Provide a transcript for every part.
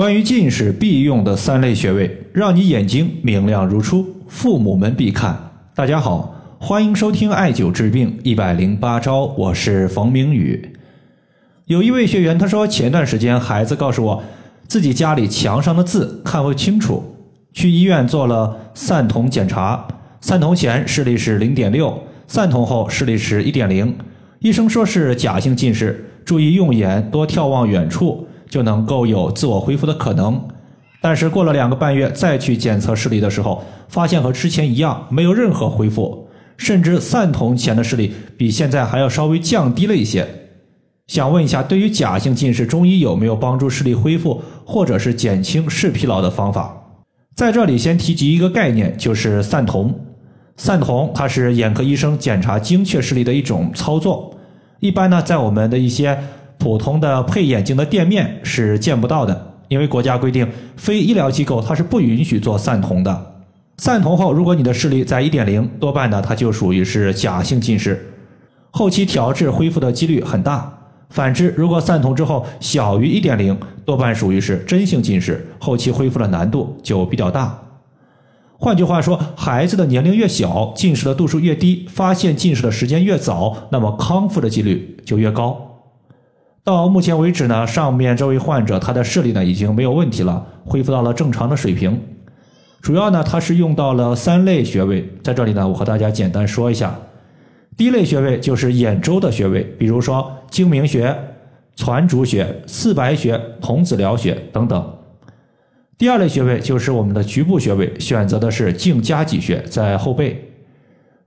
关于近视必用的三类穴位，让你眼睛明亮如初，父母们必看。大家好，欢迎收听艾灸治病一百零八招，我是冯明宇。有一位学员他说，前段时间孩子告诉我，自己家里墙上的字看不清楚，去医院做了散瞳检查，散瞳前视力是零点六，散瞳后视力是一点零，医生说是假性近视，注意用眼，多眺望远处。就能够有自我恢复的可能，但是过了两个半月再去检测视力的时候，发现和之前一样，没有任何恢复，甚至散瞳前的视力比现在还要稍微降低了一些。想问一下，对于假性近视，中医有没有帮助视力恢复或者是减轻视疲劳的方法？在这里先提及一个概念，就是散瞳。散瞳它是眼科医生检查精确视力的一种操作，一般呢在我们的一些。普通的配眼镜的店面是见不到的，因为国家规定，非医疗机构它是不允许做散瞳的。散瞳后，如果你的视力在一点零，多半呢它就属于是假性近视，后期调治恢复的几率很大。反之，如果散瞳之后小于一点零，多半属于是真性近视，后期恢复的难度就比较大。换句话说，孩子的年龄越小，近视的度数越低，发现近视的时间越早，那么康复的几率就越高。到目前为止呢，上面这位患者他的视力呢已经没有问题了，恢复到了正常的水平。主要呢，他是用到了三类穴位，在这里呢，我和大家简单说一下。第一类穴位就是眼周的穴位，比如说睛明穴、攒竹穴、四白穴、童子髎穴等等。第二类穴位就是我们的局部穴位，选择的是颈夹脊穴，在后背。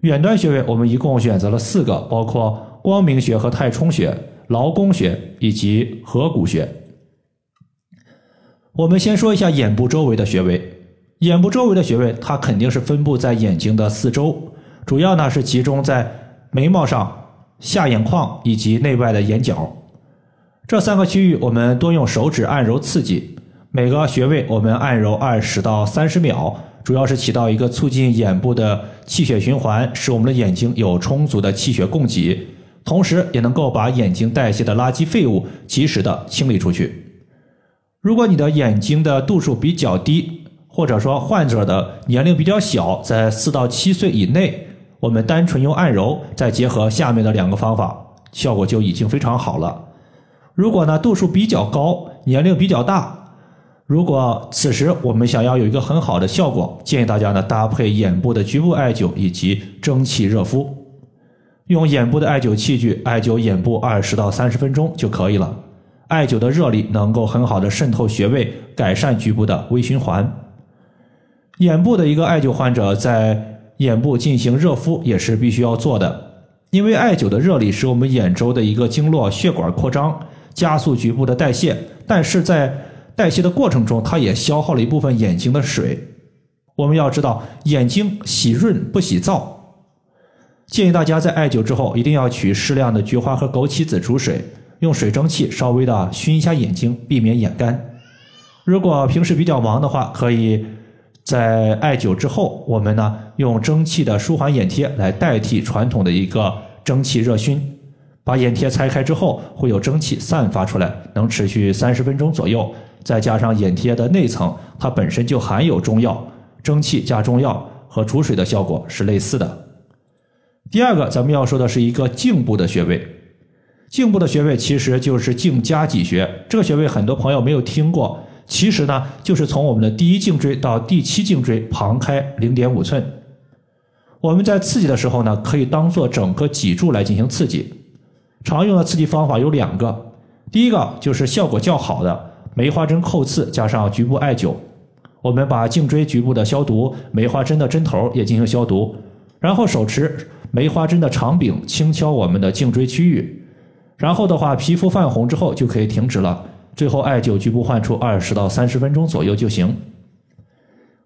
远端穴位我们一共选择了四个，包括光明穴和太冲穴。劳宫穴以及合谷穴。我们先说一下眼部周围的穴位。眼部周围的穴位，它肯定是分布在眼睛的四周，主要呢是集中在眉毛上、下眼眶以及内外的眼角这三个区域。我们多用手指按揉刺激，每个穴位我们按揉二十到三十秒，主要是起到一个促进眼部的气血循环，使我们的眼睛有充足的气血供给。同时，也能够把眼睛代谢的垃圾废物及时的清理出去。如果你的眼睛的度数比较低，或者说患者的年龄比较小，在四到七岁以内，我们单纯用按揉，再结合下面的两个方法，效果就已经非常好了。如果呢度数比较高，年龄比较大，如果此时我们想要有一个很好的效果，建议大家呢搭配眼部的局部艾灸以及蒸汽热敷。用眼部的艾灸器具艾灸眼部二十到三十分钟就可以了。艾灸的热力能够很好的渗透穴位，改善局部的微循环。眼部的一个艾灸患者在眼部进行热敷也是必须要做的，因为艾灸的热力使我们眼周的一个经络血管扩张，加速局部的代谢。但是在代谢的过程中，它也消耗了一部分眼睛的水。我们要知道，眼睛喜润不喜燥。建议大家在艾灸之后，一定要取适量的菊花和枸杞子煮水，用水蒸气稍微的熏一下眼睛，避免眼干。如果平时比较忙的话，可以在艾灸之后，我们呢用蒸汽的舒缓眼贴来代替传统的一个蒸汽热熏。把眼贴拆开之后，会有蒸汽散发出来，能持续三十分钟左右。再加上眼贴的内层，它本身就含有中药，蒸汽加中药和煮水的效果是类似的。第二个，咱们要说的是一个颈部的穴位。颈部的穴位其实就是颈夹脊穴。这个穴位很多朋友没有听过，其实呢，就是从我们的第一颈椎到第七颈椎旁开零点五寸。我们在刺激的时候呢，可以当做整个脊柱来进行刺激。常用的刺激方法有两个，第一个就是效果较好的梅花针叩刺加上局部艾灸。我们把颈椎局部的消毒，梅花针的针头也进行消毒，然后手持。梅花针的长柄轻敲我们的颈椎区域，然后的话，皮肤泛红之后就可以停止了。最后艾灸局部患处二十到三十分钟左右就行。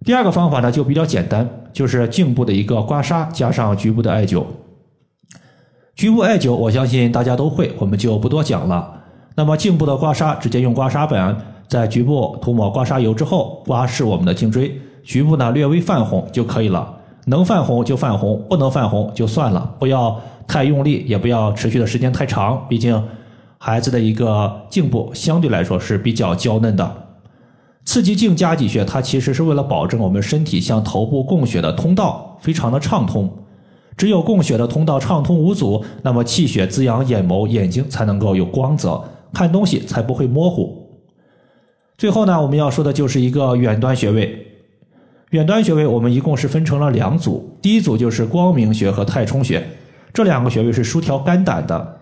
第二个方法呢就比较简单，就是颈部的一个刮痧加上局部的艾灸。局部艾灸我相信大家都会，我们就不多讲了。那么颈部的刮痧，直接用刮痧板在局部涂抹刮痧油之后，刮拭我们的颈椎，局部呢略微泛红就可以了。能泛红就泛红，不能泛红就算了，不要太用力，也不要持续的时间太长。毕竟孩子的一个颈部相对来说是比较娇嫩的。刺激镜夹脊穴，它其实是为了保证我们身体向头部供血的通道非常的畅通。只有供血的通道畅通无阻，那么气血滋养眼眸，眼睛才能够有光泽，看东西才不会模糊。最后呢，我们要说的就是一个远端穴位。远端穴位我们一共是分成了两组，第一组就是光明穴和太冲穴，这两个穴位是疏调肝胆的，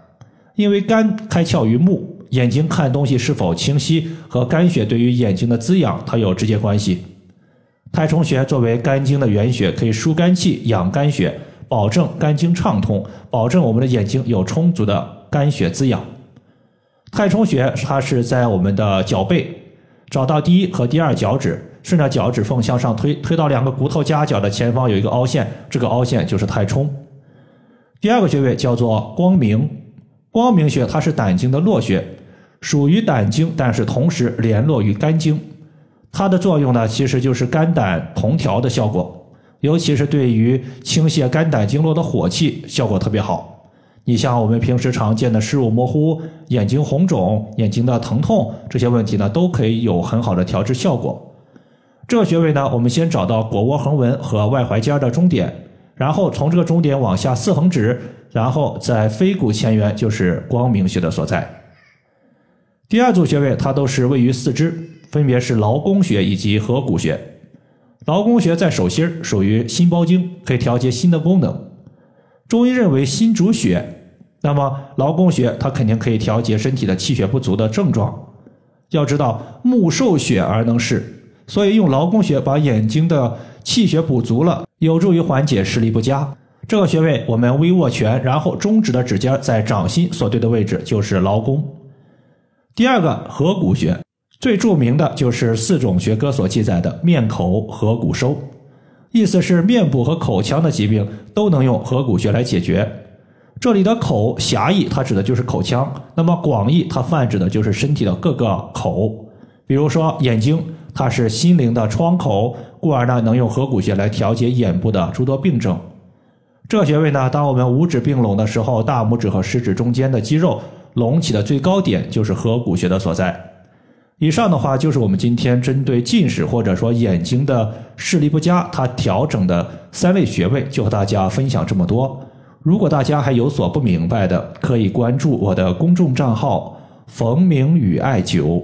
因为肝开窍于目。眼睛看东西是否清晰，和肝血对于眼睛的滋养，它有直接关系。太冲穴作为肝经的原穴，可以疏肝气、养肝血，保证肝经畅通，保证我们的眼睛有充足的肝血滋养。太冲穴它是在我们的脚背，找到第一和第二脚趾，顺着脚趾缝向上推，推到两个骨头夹角的前方有一个凹陷，这个凹陷就是太冲。第二个穴位叫做光明。光明穴它是胆经的络穴，属于胆经，但是同时联络于肝经。它的作用呢，其实就是肝胆同调的效果，尤其是对于倾泻肝胆经络的火气效果特别好。你像我们平时常见的视物模糊、眼睛红肿、眼睛的疼痛这些问题呢，都可以有很好的调治效果。这个穴位呢，我们先找到腘窝横纹和外踝尖的中点，然后从这个中点往下四横指。然后在腓骨前缘就是光明穴的所在。第二组穴位它都是位于四肢，分别是劳宫穴以及合谷穴。劳宫穴在手心属于心包经，可以调节心的功能。中医认为心主血，那么劳宫穴它肯定可以调节身体的气血不足的症状。要知道目受血而能视，所以用劳宫穴把眼睛的气血补足了，有助于缓解视力不佳。这个穴位，我们微握拳，然后中指的指尖在掌心所对的位置就是劳宫。第二个合谷穴，最著名的就是四种学科所记载的面口合谷收，意思是面部和口腔的疾病都能用合谷穴来解决。这里的口狭义，它指的就是口腔；那么广义，它泛指的就是身体的各个口。比如说眼睛，它是心灵的窗口，故而呢能用合谷穴来调节眼部的诸多病症。这穴位呢，当我们五指并拢的时候，大拇指和食指中间的肌肉隆起的最高点就是合谷穴的所在。以上的话就是我们今天针对近视或者说眼睛的视力不佳，它调整的三位穴位，就和大家分享这么多。如果大家还有所不明白的，可以关注我的公众账号“冯明宇艾灸”，